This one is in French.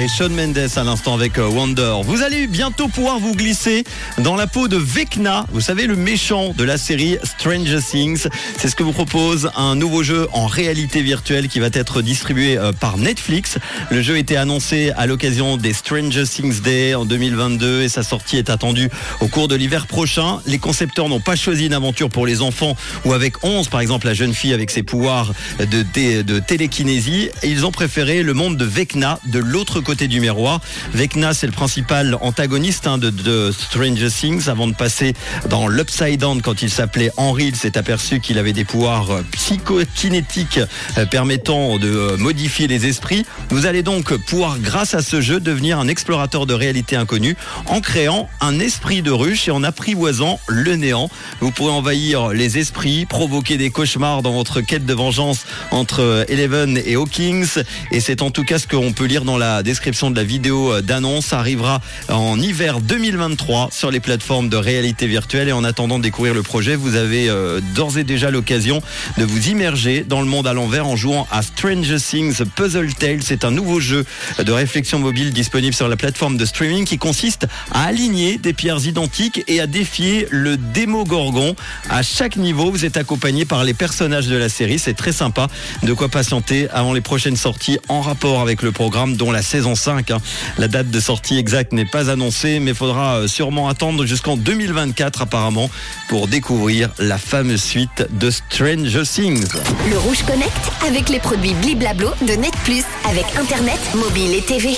Et Sean Mendes à l'instant avec euh, Wonder. Vous allez bientôt pouvoir vous glisser dans la peau de Vecna, vous savez le méchant de la série Stranger Things. C'est ce que vous propose un nouveau jeu en réalité virtuelle qui va être distribué euh, par Netflix. Le jeu était annoncé à l'occasion des Stranger Things Day en 2022 et sa sortie est attendue au cours de l'hiver prochain. Les concepteurs n'ont pas choisi une aventure pour les enfants ou avec 11 par exemple la jeune fille avec ses pouvoirs de, de télékinésie. Ils ont préféré le monde de Vecna de l'autre côté du miroir. Vecna, c'est le principal antagoniste hein, de, Stranger Things. Avant de passer dans l'Upside Down, quand il s'appelait Henry, il s'est aperçu qu'il avait des pouvoirs euh, psychokinétiques euh, permettant de euh, modifier les esprits. Vous allez donc pouvoir, grâce à ce jeu, devenir un explorateur de réalité inconnue en créant un esprit de ruche et en apprivoisant le néant. Vous pourrez envahir les esprits, provoquer des cauchemars dans votre quête de vengeance entre Eleven et Hawkins. Et c'est en tout cas ce qu'on peut lire dans la description description de la vidéo euh, d'annonce arrivera en hiver 2023 sur les plateformes de réalité virtuelle. Et en attendant de découvrir le projet, vous avez euh, d'ores et déjà l'occasion de vous immerger dans le monde à l'envers en jouant à Stranger Things Puzzle Tale. C'est un nouveau jeu de réflexion mobile disponible sur la plateforme de streaming qui consiste à aligner des pierres identiques et à défier le démo-gorgon. À chaque niveau, vous êtes accompagné par les personnages de la série. C'est très sympa. De quoi patienter avant les prochaines sorties en rapport avec le programme dont la saison 5. Hein. La date de sortie exacte n'est pas annoncée, mais faudra euh, sûrement attendre jusqu'en 2024 apparemment pour découvrir la fameuse suite de Stranger Things. Le Rouge Connect avec les produits Bliblablo de Net Plus avec Internet, mobile et TV.